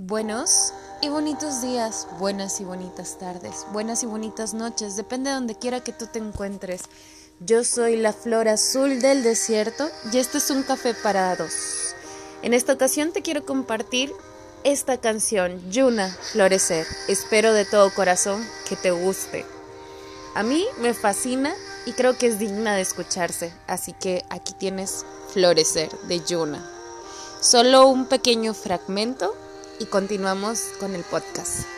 Buenos y bonitos días, buenas y bonitas tardes, buenas y bonitas noches, depende de donde quiera que tú te encuentres. Yo soy la flor azul del desierto y este es un café para dos. En esta ocasión te quiero compartir esta canción, Yuna, Florecer. Espero de todo corazón que te guste. A mí me fascina y creo que es digna de escucharse, así que aquí tienes Florecer de Yuna. Solo un pequeño fragmento y continuamos con el podcast.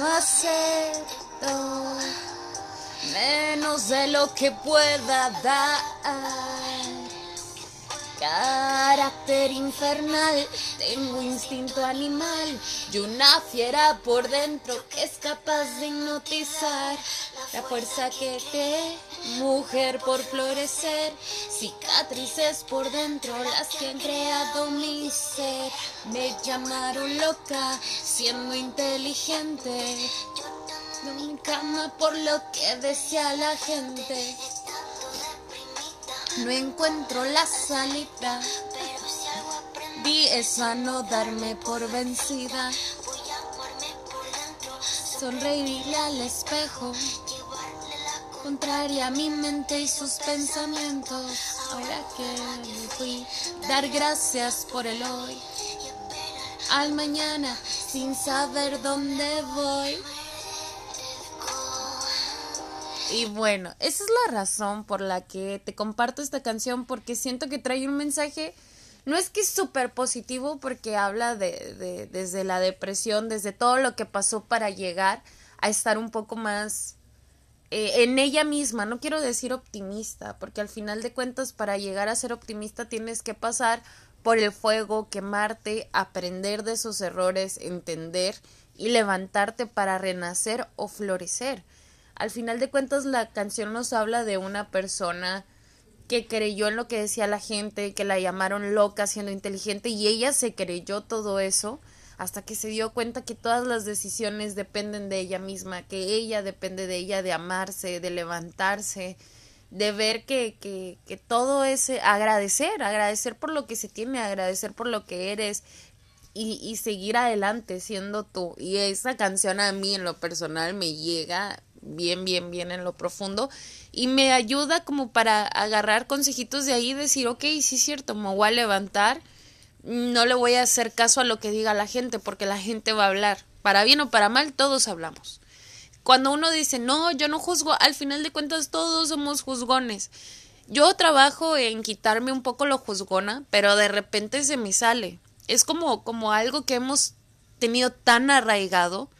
No acepto menos de lo que pueda dar. Carácter infernal, tengo instinto animal y una fiera por dentro que es capaz de hipnotizar. La fuerza que te, mujer por florecer, cicatrices por dentro las que han creado mi ser. Me llamaron loca, siendo inteligente. No mi cama por lo que decía la gente. No encuentro la salida. Di eso a no darme por vencida. voy a amarme por dentro. Sonreírle al espejo. Llevarle la Contraria a mi mente y sus pensamientos. Ahora que me fui, dar gracias por el hoy. Al mañana, sin saber dónde voy. Y bueno, esa es la razón por la que te comparto esta canción, porque siento que trae un mensaje, no es que es súper positivo, porque habla de, de, desde la depresión, desde todo lo que pasó para llegar a estar un poco más eh, en ella misma, no quiero decir optimista, porque al final de cuentas para llegar a ser optimista tienes que pasar por el fuego, quemarte, aprender de esos errores, entender y levantarte para renacer o florecer. Al final de cuentas la canción nos habla de una persona que creyó en lo que decía la gente, que la llamaron loca siendo inteligente y ella se creyó todo eso hasta que se dio cuenta que todas las decisiones dependen de ella misma, que ella depende de ella de amarse, de levantarse, de ver que, que, que todo es agradecer, agradecer por lo que se tiene, agradecer por lo que eres y, y seguir adelante siendo tú. Y esa canción a mí en lo personal me llega bien, bien, bien en lo profundo y me ayuda como para agarrar consejitos de ahí y decir, ok, sí es cierto, me voy a levantar, no le voy a hacer caso a lo que diga la gente porque la gente va a hablar, para bien o para mal, todos hablamos. Cuando uno dice, no, yo no juzgo, al final de cuentas todos somos juzgones. Yo trabajo en quitarme un poco lo juzgona, pero de repente se me sale. Es como, como algo que hemos tenido tan arraigado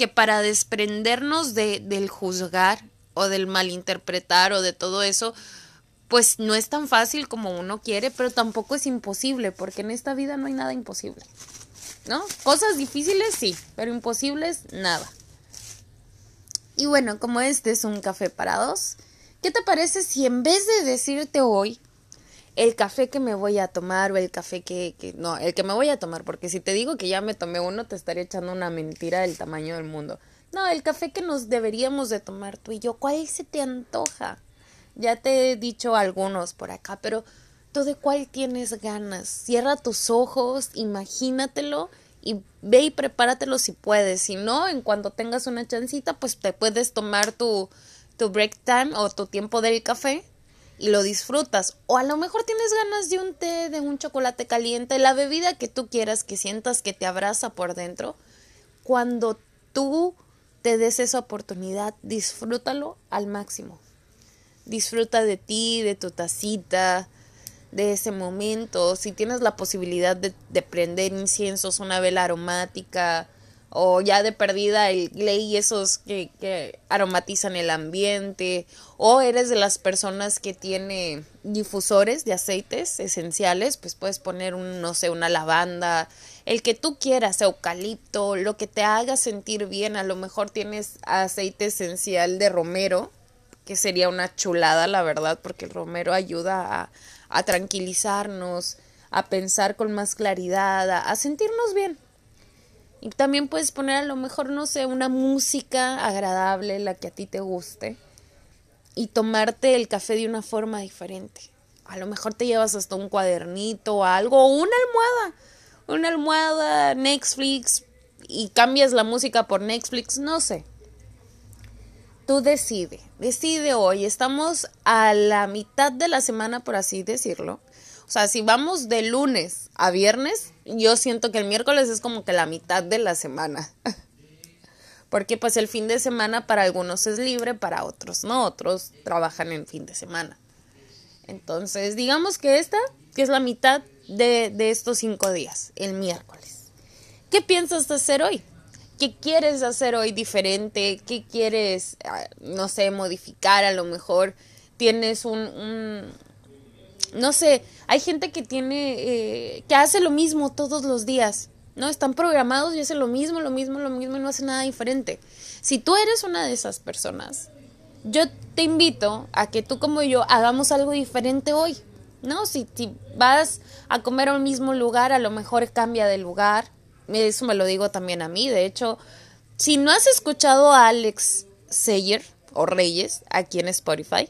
que para desprendernos de, del juzgar o del malinterpretar o de todo eso, pues no es tan fácil como uno quiere, pero tampoco es imposible, porque en esta vida no hay nada imposible. ¿No? Cosas difíciles sí, pero imposibles nada. Y bueno, como este es un café para dos, ¿qué te parece si en vez de decirte hoy el café que me voy a tomar o el café que, que, no, el que me voy a tomar, porque si te digo que ya me tomé uno, te estaría echando una mentira del tamaño del mundo. No, el café que nos deberíamos de tomar tú y yo, ¿cuál se te antoja? Ya te he dicho algunos por acá, pero tú de cuál tienes ganas. Cierra tus ojos, imagínatelo y ve y prepáratelo si puedes. Si no, en cuanto tengas una chancita, pues te puedes tomar tu, tu break time o tu tiempo del café y lo disfrutas. O a lo mejor tienes ganas de un té, de un chocolate caliente, la bebida que tú quieras, que sientas que te abraza por dentro. Cuando tú te des esa oportunidad, disfrútalo al máximo. Disfruta de ti, de tu tacita, de ese momento. Si tienes la posibilidad de, de prender inciensos, una vela aromática, o ya de perdida el gley esos que, que aromatizan el ambiente, o eres de las personas que tiene difusores de aceites esenciales, pues puedes poner un, no sé, una lavanda, el que tú quieras, eucalipto, lo que te haga sentir bien, a lo mejor tienes aceite esencial de romero, que sería una chulada, la verdad, porque el romero ayuda a, a tranquilizarnos, a pensar con más claridad, a sentirnos bien. Y también puedes poner a lo mejor, no sé, una música agradable, la que a ti te guste, y tomarte el café de una forma diferente. A lo mejor te llevas hasta un cuadernito o algo, o una almohada, una almohada, Netflix, y cambias la música por Netflix, no sé. Tú decide, decide hoy. Estamos a la mitad de la semana, por así decirlo. O sea, si vamos de lunes a viernes, yo siento que el miércoles es como que la mitad de la semana. Porque pues el fin de semana para algunos es libre, para otros no, otros trabajan en fin de semana. Entonces, digamos que esta, que es la mitad de, de estos cinco días, el miércoles. ¿Qué piensas hacer hoy? ¿Qué quieres hacer hoy diferente? ¿Qué quieres, ah, no sé, modificar a lo mejor? Tienes un, un no sé, hay gente que tiene, eh, que hace lo mismo todos los días, ¿no? Están programados y hacen lo mismo, lo mismo, lo mismo y no hacen nada diferente. Si tú eres una de esas personas, yo te invito a que tú como yo hagamos algo diferente hoy, ¿no? Si, vas a comer a un mismo lugar, a lo mejor cambia de lugar. Eso me lo digo también a mí. De hecho, si no has escuchado a Alex Seyer o Reyes aquí en Spotify,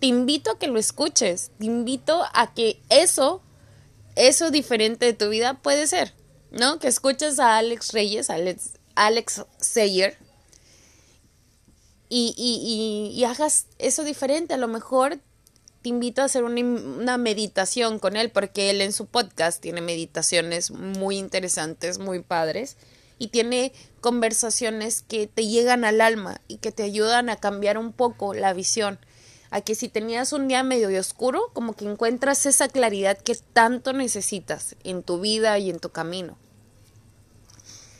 te invito a que lo escuches, te invito a que eso, eso diferente de tu vida puede ser, ¿no? Que escuches a Alex Reyes, Alex, Alex Sayer, y, y, y, hagas eso diferente. A lo mejor te invito a hacer una, una, meditación con él, porque él en su podcast tiene meditaciones muy interesantes, muy padres, y tiene conversaciones que te llegan al alma y que te ayudan a cambiar un poco la visión a que si tenías un día medio oscuro, como que encuentras esa claridad que tanto necesitas en tu vida y en tu camino.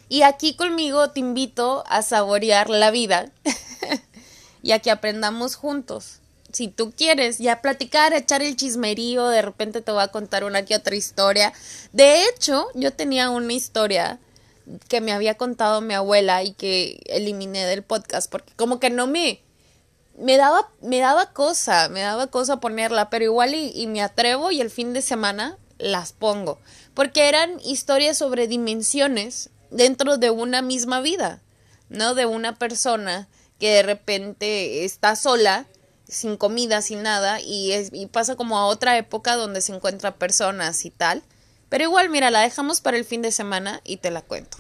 Y aquí conmigo te invito a saborear la vida y a que aprendamos juntos. Si tú quieres ya platicar, echar el chismerío, de repente te voy a contar una que otra historia. De hecho, yo tenía una historia que me había contado mi abuela y que eliminé del podcast porque como que no me me daba, me daba cosa, me daba cosa ponerla, pero igual y, me atrevo y el fin de semana las pongo, porque eran historias sobre dimensiones dentro de una misma vida, ¿no? De una persona que de repente está sola, sin comida, sin nada, y, es, y pasa como a otra época donde se encuentra personas y tal. Pero igual, mira, la dejamos para el fin de semana y te la cuento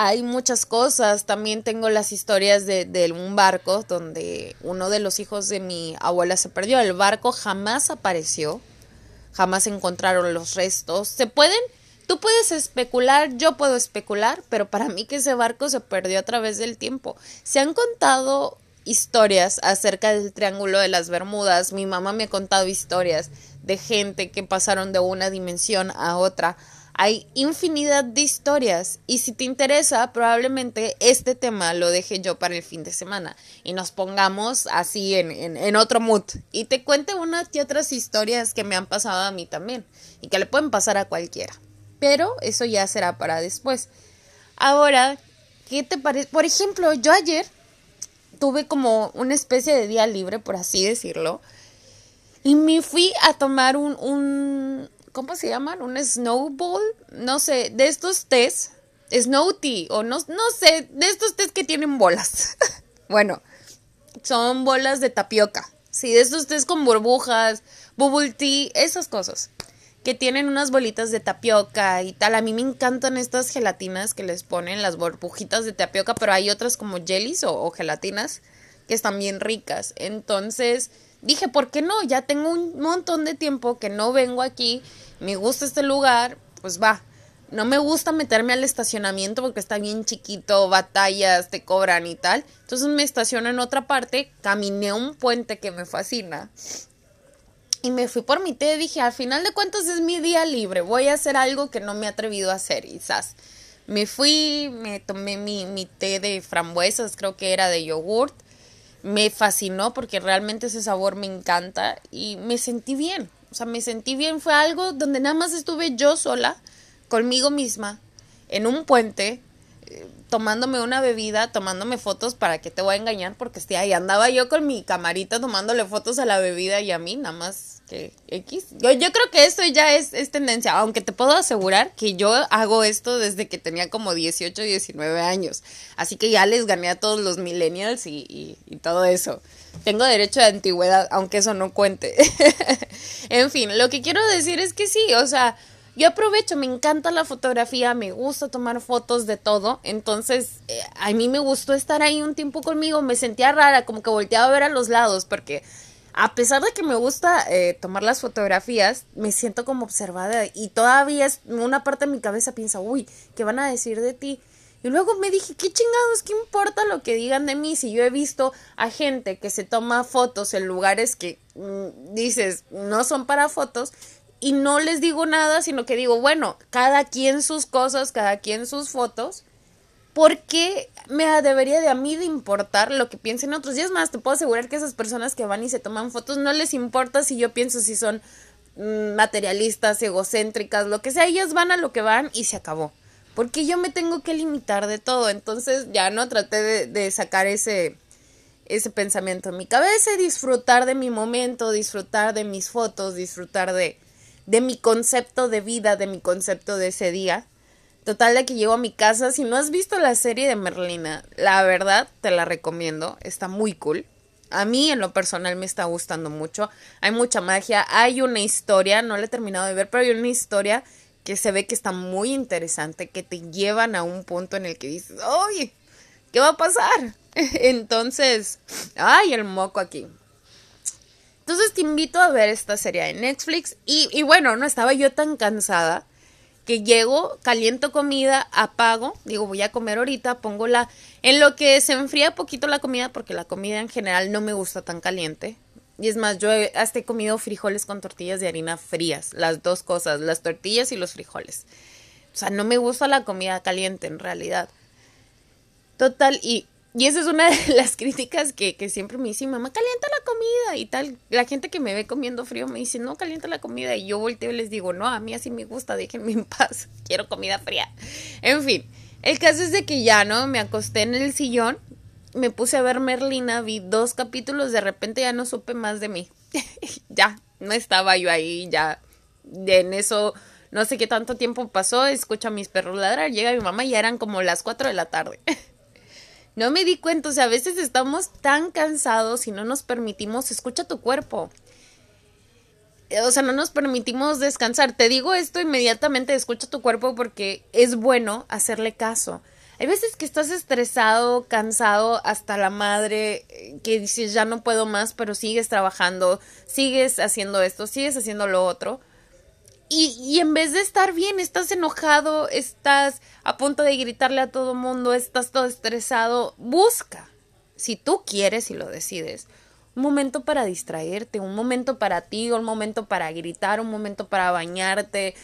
hay muchas cosas. También tengo las historias de, de, un barco donde uno de los hijos de mi abuela se perdió. El barco jamás apareció, jamás encontraron los restos. Se pueden, tú puedes especular, yo puedo especular, pero para mí que ese barco se perdió a través del tiempo. Se han contado historias acerca del Triángulo de las Bermudas. Mi mamá me ha contado historias de gente que pasaron de una dimensión a otra hay infinidad de historias y si te interesa, probablemente este tema lo deje yo para el fin de semana y nos pongamos así en, en, otro mood y te cuente unas y otras historias que me han pasado a mí también y que le pueden pasar a cualquiera. Pero eso ya será para después. Ahora, ¿qué te parece? Por ejemplo, yo ayer tuve como una especie de día libre, por así decirlo, y me fui a tomar un, un, ¿cómo se llaman? Un snowball, no sé, de estos tés, snow tea, o no, no sé, de estos tés que tienen bolas. bueno, son bolas de tapioca. Sí, de estos tés con burbujas, bubble tea, esas cosas. Que tienen unas bolitas de tapioca y tal. A mí me encantan estas gelatinas que les ponen las burbujitas de tapioca, pero hay otras como jellies o, o gelatinas que están bien ricas. Entonces, dije, ¿por qué no? Ya tengo un montón de tiempo que no vengo aquí, me gusta este lugar, pues va. No me gusta meterme al estacionamiento porque está bien chiquito, batallas, te cobran y tal. Entonces me estaciono en otra parte, caminé un puente que me fascina. Y me fui por mi té, dije, al final de cuentas es mi día libre, voy a hacer algo que no me he atrevido a hacer, quizás. Me fui, me tomé mi, mi té de frambuesas, creo que era de yogurt. Me fascinó porque realmente ese sabor me encanta y me sentí bien. O sea, me sentí bien. Fue algo donde nada más estuve yo sola, conmigo misma, en un puente, tomándome una bebida, tomándome fotos, para que te voy a engañar, porque este, ahí andaba yo con mi camarita tomándole fotos a la bebida y a mí, nada más que X. Yo, creo que esto ya es, es tendencia, aunque te puedo asegurar que yo hago esto desde que tenía como 18, 19 años. Así que ya les gané a todos los millennials y, y, y todo eso. Tengo derecho de antigüedad, aunque eso no cuente. en fin, lo que quiero decir es que sí, o sea, yo aprovecho, me encanta la fotografía, me gusta tomar fotos de todo, entonces eh, a mí me gustó estar ahí un tiempo conmigo, me sentía rara, como que volteaba a ver a los lados, porque a pesar de que me gusta eh, tomar las fotografías, me siento como observada y todavía es, una parte de mi cabeza piensa, uy, ¿qué van a decir de ti? Y luego me dije, ¿qué chingados? ¿Qué importa lo que digan de mí? Si yo he visto a gente que se toma fotos en lugares que mm, dices no son para fotos y no les digo nada, sino que digo, bueno, cada quien sus cosas, cada quien sus fotos, porque me debería de a mí de importar lo que piensen otros. Y es más, te puedo asegurar que esas personas que van y se toman fotos no les importa si yo pienso si son mm, materialistas, egocéntricas, lo que sea, ellas van a lo que van y se acabó. Porque yo me tengo que limitar de todo. Entonces ya no traté de, de sacar ese, ese pensamiento en mi cabeza disfrutar de mi momento, disfrutar de mis fotos, disfrutar de, de mi concepto de vida, de mi concepto de ese día. Total de que llego a mi casa, si no has visto la serie de Merlina, la verdad te la recomiendo, está muy cool. A mí en lo personal me está gustando mucho. Hay mucha magia, hay una historia, no la he terminado de ver, pero hay una historia que se ve que está muy interesante, que te llevan a un punto en el que dices, ¡ay! ¿Qué va a pasar? Entonces, ¡ay! El moco aquí. Entonces te invito a ver esta serie de Netflix. Y, y bueno, no estaba yo tan cansada que llego, caliento comida, apago, digo voy a comer ahorita, pongo la... En lo que se enfría poquito la comida, porque la comida en general no me gusta tan caliente. Y es más, yo hasta he comido frijoles con tortillas de harina frías, las dos cosas, las tortillas y los frijoles. O sea, no me gusta la comida caliente en realidad. Total, y y esa es una de las críticas que, que, siempre me dice, mamá, calienta la comida y tal. La gente que me ve comiendo frío me dice, no, calienta la comida. Y yo volteo y les digo, no, a mí así me gusta, déjenme en paz, quiero comida fría. En fin, el caso es de que ya, ¿no? Me acosté en el sillón, me puse a ver Merlina, vi dos capítulos, de repente ya no supe más de mí. ya, no estaba yo ahí, ya. En eso, no sé qué tanto tiempo pasó, escucho a mis perros ladrar, llega mi mamá y ya eran como las 4 de la tarde. No me di cuenta, o sea, a veces estamos tan cansados y no nos permitimos, escucha tu cuerpo. O sea, no nos permitimos descansar. Te digo esto inmediatamente, escucha tu cuerpo porque es bueno hacerle caso. Hay veces que estás estresado, cansado, hasta la madre, que dices ya no puedo más, pero sigues trabajando, sigues haciendo esto, sigues haciendo lo otro. Y, y, en vez de estar bien, estás enojado, estás a punto de gritarle a todo mundo, estás todo estresado, busca, si tú quieres y lo decides, un momento para distraerte, un momento para ti, un momento para gritar, un momento para bañarte,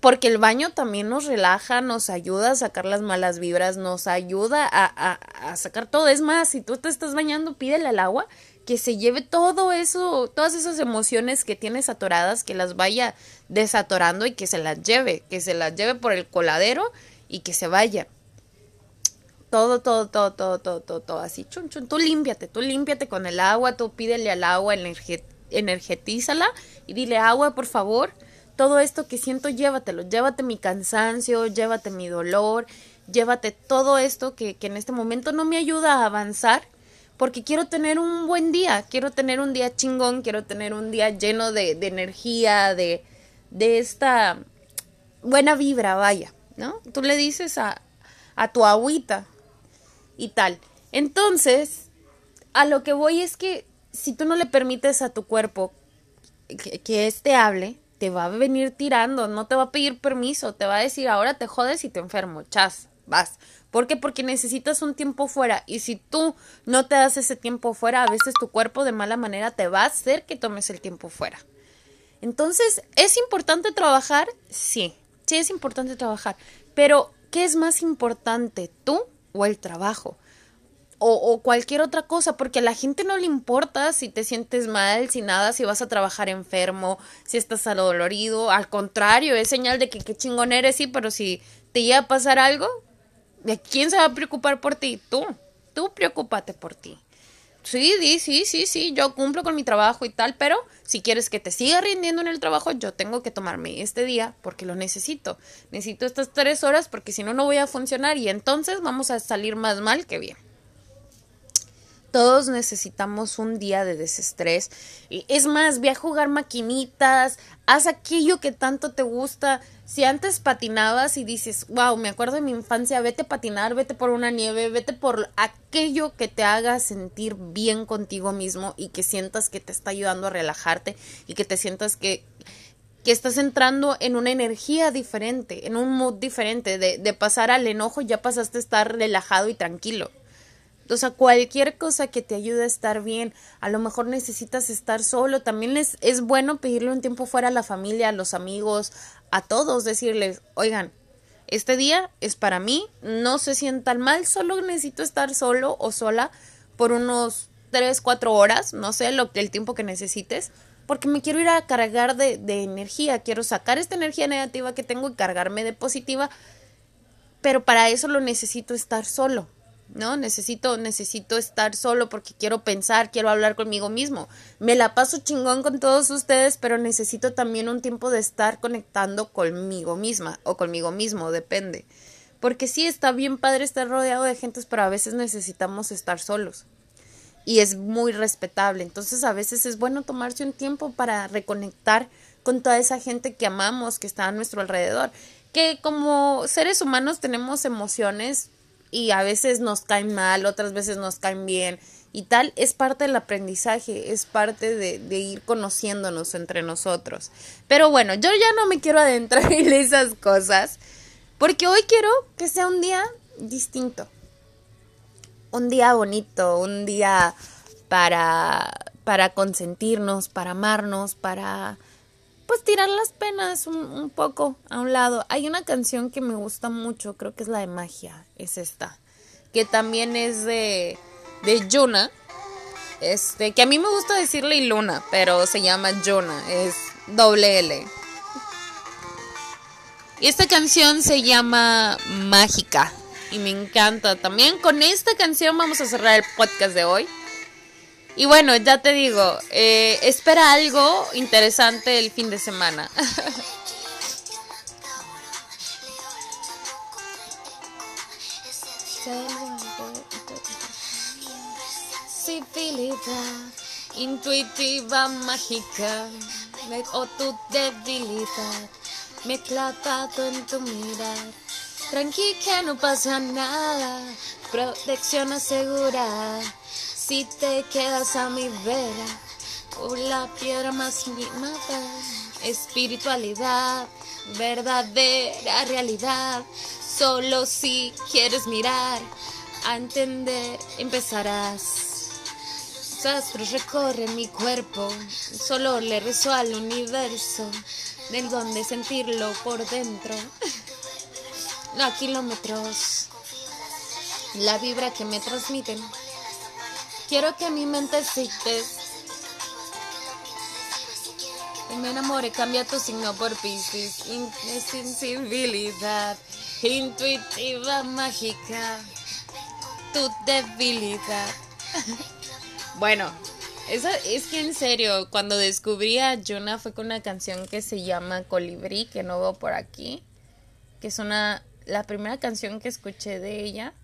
porque el baño también nos relaja, nos ayuda a sacar las malas vibras, nos ayuda a, a, a sacar todo. Es más, si tú te estás bañando, pídele al agua que se lleve todo eso, todas esas emociones que tienes atoradas, que las vaya desatorando y que se las lleve, que se las lleve por el coladero y que se vaya. Todo, todo, todo, todo, todo, todo, todo así. Chun, chun. Tú límpiate, tú límpiate con el agua, tú pídele al agua, energetízala y dile agua, por favor. Todo esto que siento, llévatelo. Llévate mi cansancio, llévate mi dolor, llévate todo esto que, que en este momento no me ayuda a avanzar porque quiero tener un buen día, quiero tener un día chingón, quiero tener un día lleno de, de energía, de, de esta buena vibra, vaya, ¿no? Tú le dices a, a tu agüita y tal. Entonces, a lo que voy es que si tú no le permites a tu cuerpo que, que éste hable, te va a venir tirando, no te va a pedir permiso, te va a decir ahora te jodes y te enfermo, chas, vas. ¿Por qué? Porque necesitas un tiempo fuera y si tú no te das ese tiempo fuera, a veces tu cuerpo de mala manera te va a hacer que tomes el tiempo fuera. Entonces, ¿es importante trabajar? Sí, sí es importante trabajar, pero ¿qué es más importante, tú o el trabajo? O, o, cualquier otra cosa, porque a la gente no le importa si te sientes mal, si nada, si vas a trabajar enfermo, si estás adolorido, al contrario, es señal de que qué chingón eres, sí, pero si te llega a pasar algo, ¿de quién se va a preocupar por ti? Tú, tú preocúpate por ti. Sí, sí, sí, sí, yo cumplo con mi trabajo y tal, pero si quieres que te siga rindiendo en el trabajo, yo tengo que tomarme este día porque lo necesito. Necesito estas tres horas porque si no, no voy a funcionar y entonces vamos a salir más mal que bien. Todos necesitamos un día de desestrés. Es más, ve a jugar maquinitas, haz aquello que tanto te gusta. Si antes patinabas y dices, wow, me acuerdo de mi infancia, vete a patinar, vete por una nieve, vete por aquello que te haga sentir bien contigo mismo y que sientas que te está ayudando a relajarte y que te sientas que, que estás entrando en una energía diferente, en un mood diferente, de, de pasar al enojo ya pasaste a estar relajado y tranquilo. O sea, cualquier cosa que te ayude a estar bien, a lo mejor necesitas estar solo, también es, es bueno pedirle un tiempo fuera a la familia, a los amigos, a todos, decirles, oigan, este día es para mí, no se sientan mal, solo necesito estar solo o sola por unos 3, 4 horas, no sé, lo, el tiempo que necesites, porque me quiero ir a cargar de, de energía, quiero sacar esta energía negativa que tengo y cargarme de positiva, pero para eso lo necesito estar solo. ¿No? Necesito, necesito estar solo porque quiero pensar, quiero hablar conmigo mismo. Me la paso chingón con todos ustedes, pero necesito también un tiempo de estar conectando conmigo misma o conmigo mismo, depende. Porque sí está bien padre estar rodeado de gentes, pero a veces necesitamos estar solos. Y es muy respetable. Entonces a veces es bueno tomarse un tiempo para reconectar con toda esa gente que amamos, que está a nuestro alrededor. Que como seres humanos tenemos emociones y a veces nos caen mal, otras veces nos caen bien y tal, es parte del aprendizaje, es parte de, ir conociéndonos entre nosotros. Pero bueno, yo ya no me quiero adentrar en esas cosas, porque hoy quiero que sea un día distinto, un día bonito, un día para, para consentirnos, para amarnos, para pues tirar las penas un, poco a un lado. Hay una canción que me gusta mucho, creo que es la de magia, es esta, que también es de, de Yuna, este, que a mí me gusta decirle Luna, pero se llama Yuna, es doble L. Y esta canción se llama Mágica y me encanta. También con esta canción vamos a cerrar el podcast de hoy. Y bueno, ya te digo, eh, espera algo interesante el fin de semana. Intuitiva, mágica, o tu debilidad, mezclado en tu mirar. Tranqui que no pasa nada, protección asegurada. Si te quedas a mi vera, por la piedra más mimada, espiritualidad, verdadera realidad. Solo si quieres mirar, a entender, empezarás. Astros recorren mi cuerpo, solo le rezo al universo, del donde sentirlo por dentro. A kilómetros, la vibra que me transmiten. Quiero que mi mente cites. Y me enamore, cambia tu signo por Pisces. Insensibilidad, intuitiva, mágica. Tu debilidad. bueno, eso es que en serio, cuando descubrí a Yuna fue con una canción que se llama Colibrí, que no veo por aquí. Que es una. La primera canción que escuché de ella.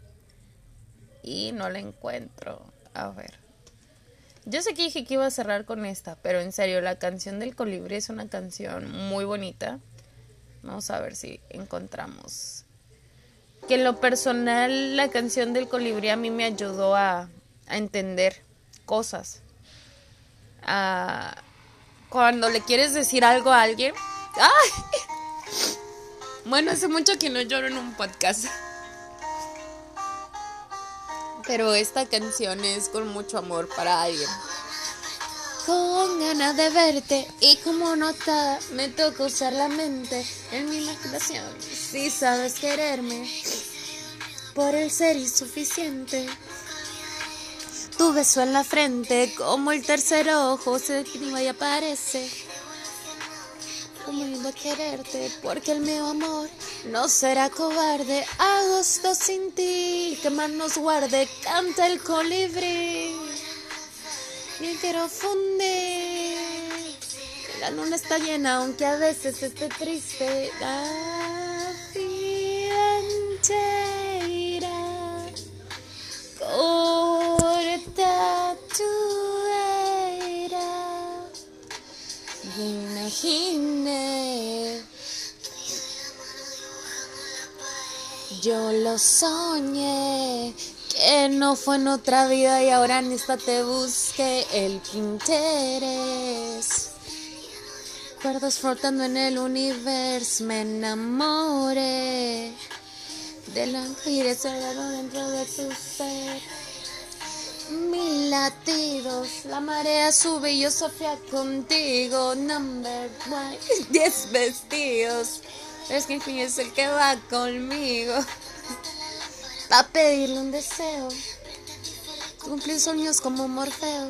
Y no la encuentro. A ver. Yo sé que dije que iba a cerrar con esta, pero en serio, la canción del colibrí es una canción muy bonita. Vamos a ver si encontramos. Que en lo personal, la canción del colibrí a mí me ayudó a, entender cosas. Cuando le quieres decir algo a alguien. ¡Ay! Bueno, hace mucho que no lloro en un podcast. Pero esta canción es con mucho amor para alguien. con ganas de verte y como nota me toca usar la mente en mi imaginación. Si sabes quererme por el ser insuficiente. Tu beso en la frente como el tercer ojo se activa y aparece. Como lindo quererte porque el mío amor no será cobarde. Agosto sin ti, que más nos guarde, canta el colibrí y quiero fundir. La luna está llena, aunque a veces esté triste. La lo soñé que no fue en otra vida y ahora en esta te busqué el interés. Cuerdos flotando en el universo, me enamoré del ángel sagrado dentro de tu ser. Mil latidos, la marea sube y yo Sofía contigo. Number one, diez vestidos. Es que fin es el que va conmigo. a pedirle un deseo. Cumplir sueños como Morfeo.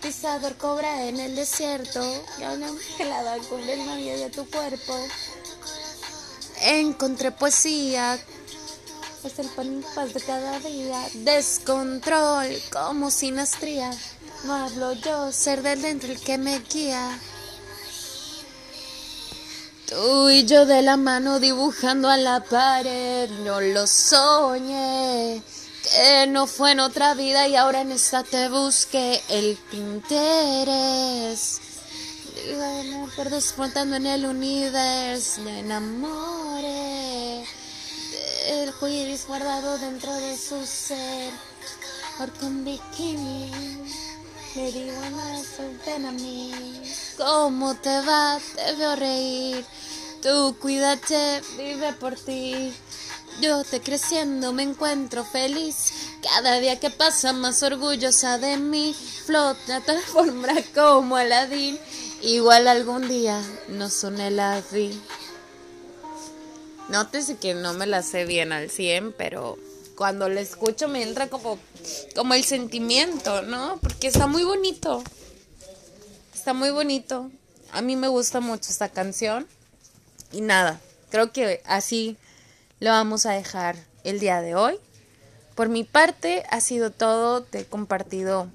Pisador cobra en el desierto. Y una gelada cubre el novio de tu cuerpo. Encontré poesía. Es el pan y paz de cada día. Descontrol como sinastría. No hablo yo, ser del dentro el que me guía. Tú yo de la mano dibujando a la pared, no lo soñé, que no fue en otra vida y ahora en esta te busqué el interés. Dígame, perdos flotando en el universo, me enamoré del juiris guardado dentro de su ser, por con bikini. Me digo más, ven a mí. ¿Cómo te va? Te veo reír. Tú cuídate, vive por ti. Yo te creciendo me encuentro feliz. Cada día que pasa más orgullosa de mí. Flota tu alfombra como Aladín. Igual algún día nos une la vi. Nótese que no me la sé bien al 100, pero cuando la escucho me entra como, como el sentimiento, ¿no? Porque está muy bonito. Está muy bonito. A mí me gusta mucho esta canción. Y nada, creo que así lo vamos a dejar el día de hoy. Por mi parte ha sido todo. Te he compartido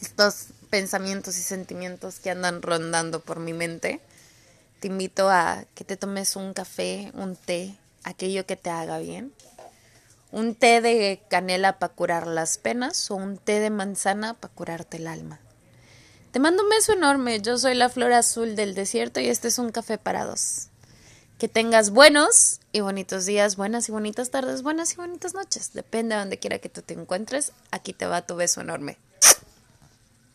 estos pensamientos y sentimientos que andan rondando por mi mente. Te invito a que te tomes un café, un té, aquello que te haga bien un té de canela para curar las penas o un té de manzana para curarte el alma. Te mando un beso enorme, yo soy la flor azul del desierto y este es un café para dos. Que tengas buenos y bonitos días, buenas y bonitas tardes, buenas y bonitas noches. Depende de donde quiera que tú te encuentres, aquí te va tu beso enorme.